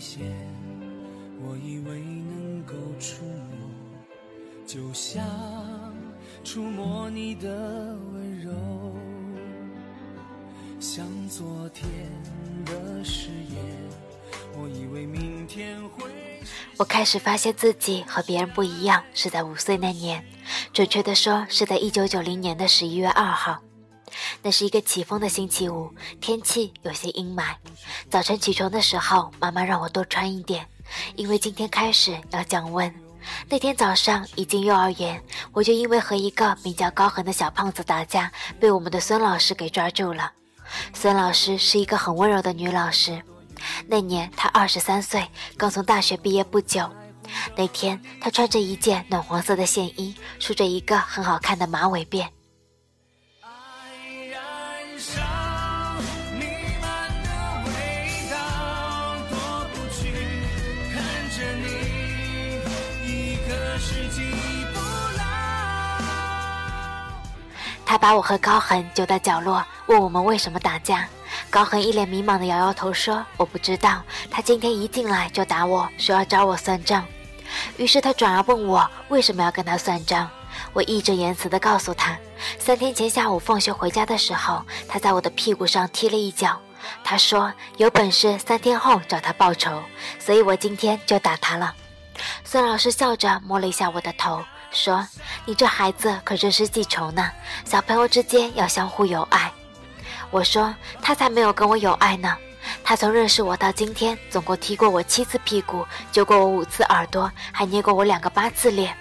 线，我以为能够触摸，就像触摸你的温柔，像昨天的誓言，我以为明天会。我开始发现自己和别人不一样，是在五岁那年，准确的说是在一九九零年的十一月二号。那是一个起风的星期五，天气有些阴霾。早晨起床的时候，妈妈让我多穿一点，因为今天开始要降温。那天早上一进幼儿园，我就因为和一个名叫高恒的小胖子打架，被我们的孙老师给抓住了。孙老师是一个很温柔的女老师。那年她二十三岁，刚从大学毕业不久。那天她穿着一件暖黄色的线衣，梳着一个很好看的马尾辫。他把我和高恒揪到角落，问我们为什么打架。高恒一脸迷茫的摇摇头说：“我不知道。”他今天一进来就打我，说要找我算账。于是他转而问我为什么要跟他算账。我义正言辞地告诉他，三天前下午放学回家的时候，他在我的屁股上踢了一脚。他说有本事三天后找他报仇，所以我今天就打他了。孙老师笑着摸了一下我的头。说：“你这孩子可真是记仇呢。小朋友之间要相互有爱。”我说：“他才没有跟我有爱呢。他从认识我到今天，总共踢过我七次屁股，揪过我五次耳朵，还捏过我两个八次脸。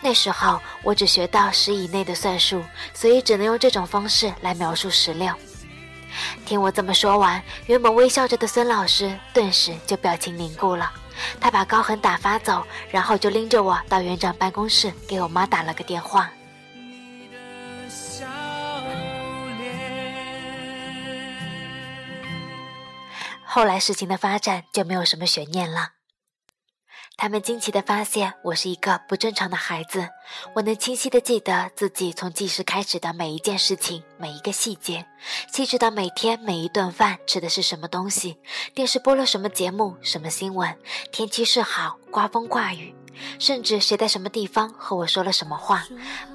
那时候我只学到十以内的算术，所以只能用这种方式来描述十六。”听我这么说完，原本微笑着的孙老师顿时就表情凝固了。他把高恒打发走，然后就拎着我到园长办公室，给我妈打了个电话。后来事情的发展就没有什么悬念了。他们惊奇地发现我是一个不正常的孩子。我能清晰地记得自己从记事开始的每一件事情、每一个细节，细致到每天每一顿饭吃的是什么东西，电视播了什么节目、什么新闻，天气是好、刮风、刮雨，甚至谁在什么地方和我说了什么话，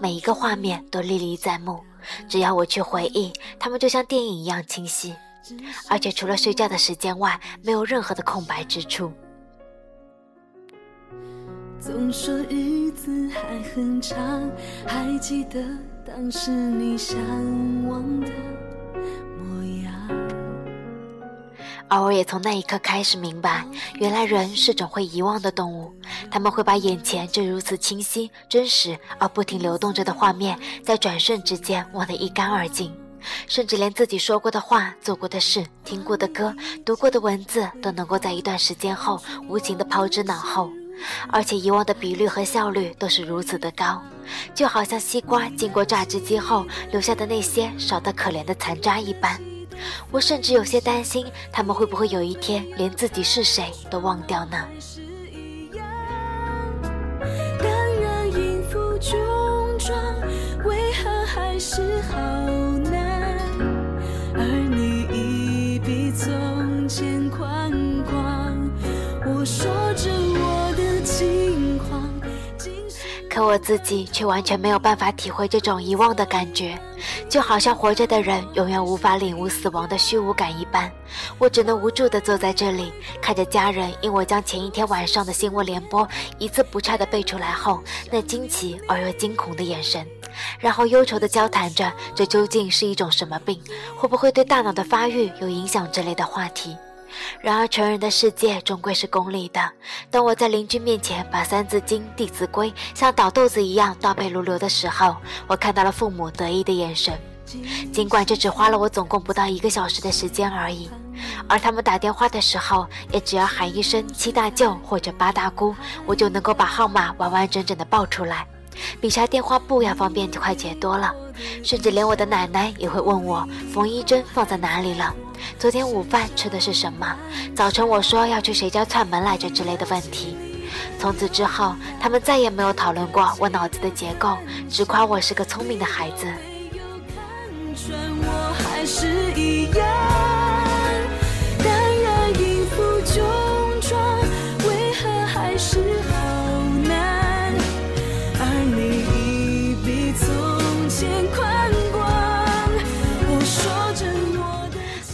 每一个画面都历历在目。只要我去回忆，他们就像电影一样清晰，而且除了睡觉的时间外，没有任何的空白之处。总说日子还很长，还记得当时你向往的模样。而我也从那一刻开始明白，原来人是种会遗忘的动物，他们会把眼前这如此清晰、真实而不停流动着的画面，在转瞬之间忘得一干二净，甚至连自己说过的话、做过的事、听过的歌、读过的文字，都能够在一段时间后无情地抛之脑后。而且遗忘的比率和效率都是如此的高，就好像西瓜经过榨汁机后留下的那些少得可怜的残渣一般。我甚至有些担心，他们会不会有一天连自己是谁都忘掉呢？当然应付重装，为何还是好可我自己却完全没有办法体会这种遗忘的感觉，就好像活着的人永远无法领悟死亡的虚无感一般。我只能无助地坐在这里，看着家人因我将前一天晚上的新闻联播一字不差地背出来后，那惊奇而又惊恐的眼神，然后忧愁地交谈着这究竟是一种什么病，会不会对大脑的发育有影响之类的话题。然而，成人的世界终归是功利的。当我在邻居面前把《三字经》《弟子规》像倒豆子一样倒背如流的时候，我看到了父母得意的眼神。尽管这只花了我总共不到一个小时的时间而已，而他们打电话的时候，也只要喊一声“七大舅”或者“八大姑”，我就能够把号码完完整整的报出来。比查电话簿要方便快捷多了，甚至连我的奶奶也会问我缝衣针放在哪里了，昨天午饭吃的是什么，早晨我说要去谁家串门来着之类的问题。从此之后，他们再也没有讨论过我脑子的结构，只夸我是个聪明的孩子。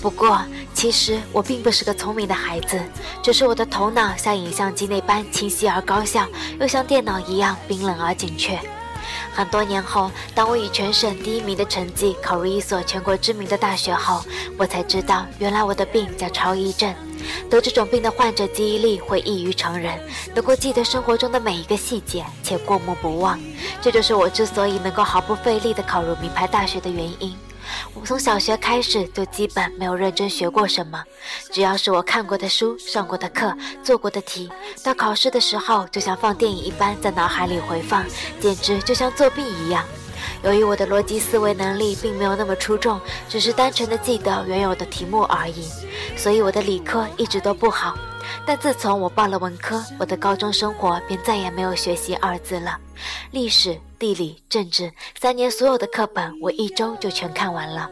不过，其实我并不是个聪明的孩子，只是我的头脑像影像机那般清晰而高效，又像电脑一样冰冷而精确。很多年后，当我以全省第一名的成绩考入一所全国知名的大学后，我才知道，原来我的病叫超忆症。得这种病的患者记忆力会异于常人，能够记得生活中的每一个细节，且过目不忘。这就是我之所以能够毫不费力地考入名牌大学的原因。我从小学开始就基本没有认真学过什么，只要是我看过的书、上过的课、做过的题，到考试的时候就像放电影一般在脑海里回放，简直就像作弊一样。由于我的逻辑思维能力并没有那么出众，只是单纯的记得原有的题目而已，所以我的理科一直都不好。但自从我报了文科，我的高中生活便再也没有学习二字了。历史、地理、政治三年所有的课本，我一周就全看完了。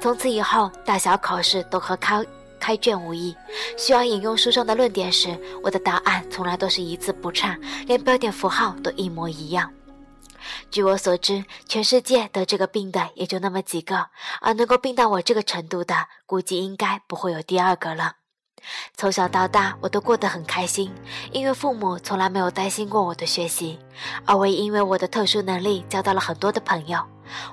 从此以后，大小考试都和开开卷无异。需要引用书上的论点时，我的答案从来都是一字不差，连标点符号都一模一样。据我所知，全世界得这个病的也就那么几个，而能够病到我这个程度的，估计应该不会有第二个了。从小到大，我都过得很开心，因为父母从来没有担心过我的学习，而我也因为我的特殊能力交到了很多的朋友。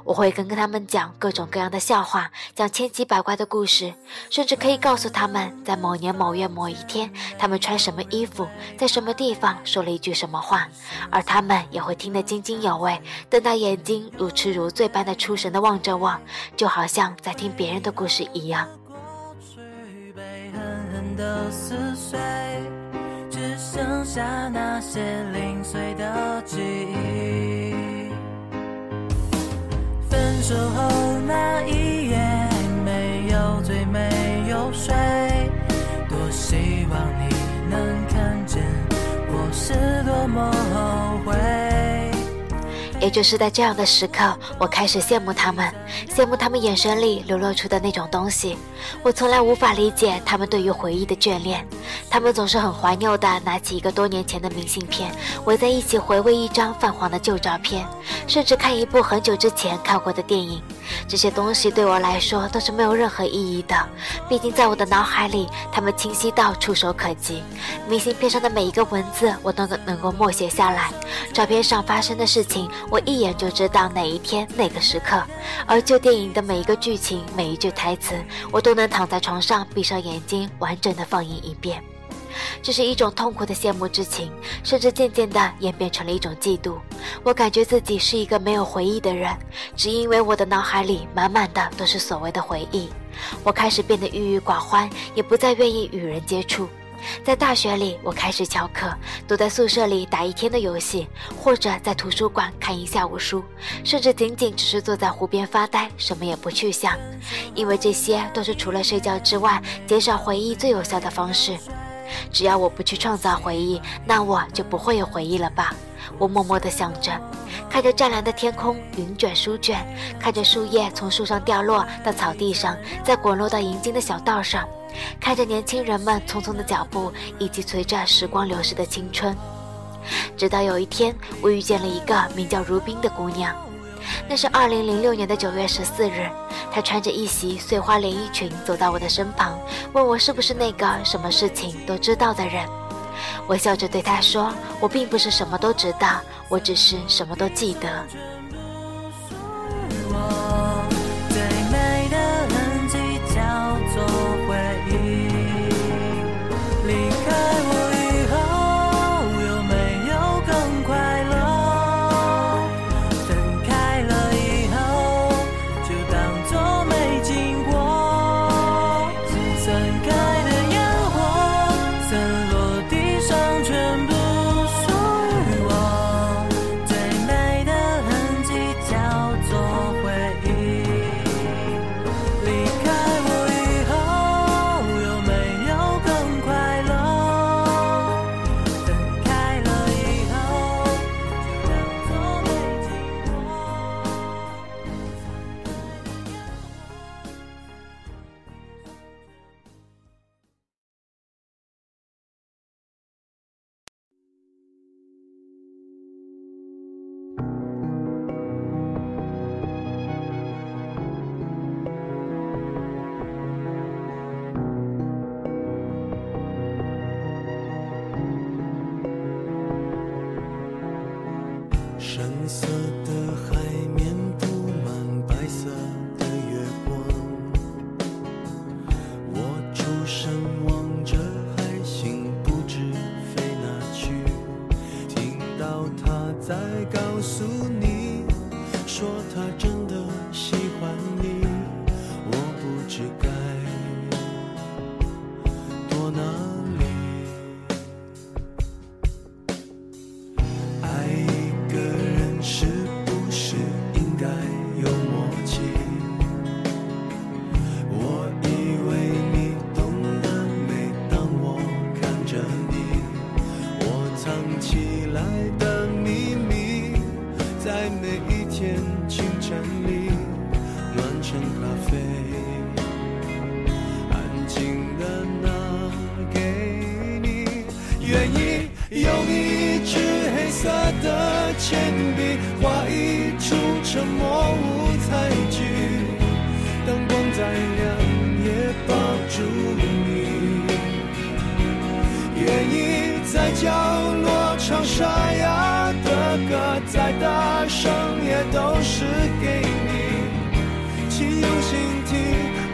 我会跟跟他们讲各种各样的笑话，讲千奇百怪的故事，甚至可以告诉他们在某年某月某一天，他们穿什么衣服，在什么地方说了一句什么话，而他们也会听得津津有味，瞪大眼睛如痴如醉般的出神的望着我，就好像在听别人的故事一样。的撕碎，只剩下那些零碎的记忆。分手后那一夜，没有醉，没有睡，就是在这样的时刻，我开始羡慕他们，羡慕他们眼神里流露出的那种东西。我从来无法理解他们对于回忆的眷恋，他们总是很怀旧的拿起一个多年前的明信片，围在一起回味一张泛黄的旧照片，甚至看一部很久之前看过的电影。这些东西对我来说都是没有任何意义的，毕竟在我的脑海里，它们清晰到触手可及。明信片上的每一个文字，我都能够默写下来；照片上发生的事情，我一眼就知道哪一天哪个时刻。而旧电影的每一个剧情、每一句台词，我都能躺在床上闭上眼睛，完整的放映一遍。这是一种痛苦的羡慕之情，甚至渐渐地演变成了一种嫉妒。我感觉自己是一个没有回忆的人，只因为我的脑海里满满的都是所谓的回忆。我开始变得郁郁寡欢，也不再愿意与人接触。在大学里，我开始翘课，躲在宿舍里打一天的游戏，或者在图书馆看一下午书，甚至仅仅只是坐在湖边发呆，什么也不去想，因为这些都是除了睡觉之外，减少回忆最有效的方式。只要我不去创造回忆，那我就不会有回忆了吧？我默默地想着，看着湛蓝的天空，云卷书卷，看着树叶从树上掉落到草地上，再滚落到银金的小道上，看着年轻人们匆匆的脚步，以及随着时光流逝的青春。直到有一天，我遇见了一个名叫如冰的姑娘。那是二零零六年的九月十四日，他穿着一袭碎花连衣裙走到我的身旁，问我是不是那个什么事情都知道的人。我笑着对他说：“我并不是什么都知道，我只是什么都记得。”都是给你，请用心听，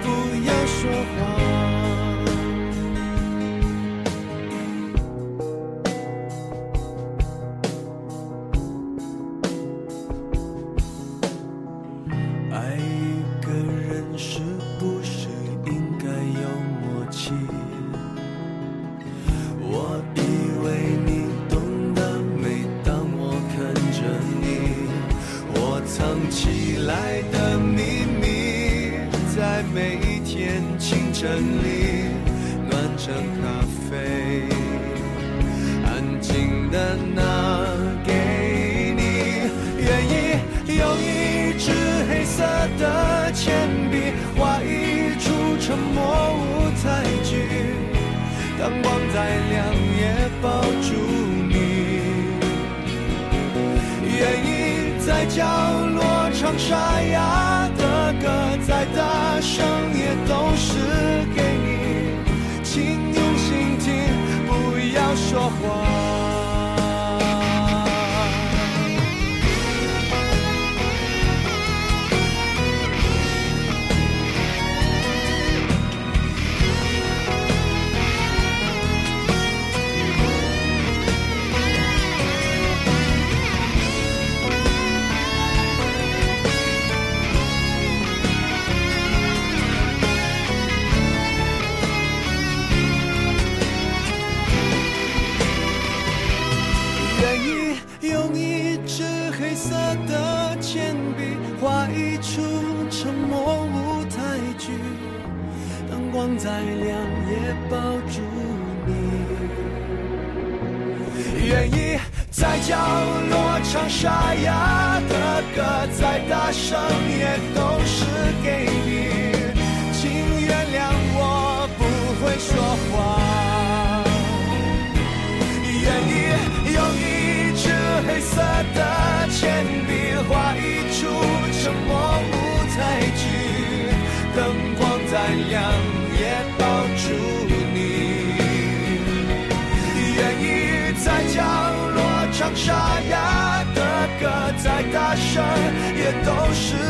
不要说谎。爱。triumph. 再亮也抱住你，愿意在角落唱沙哑的歌，再大声也都是。沙哑的歌再大声也都是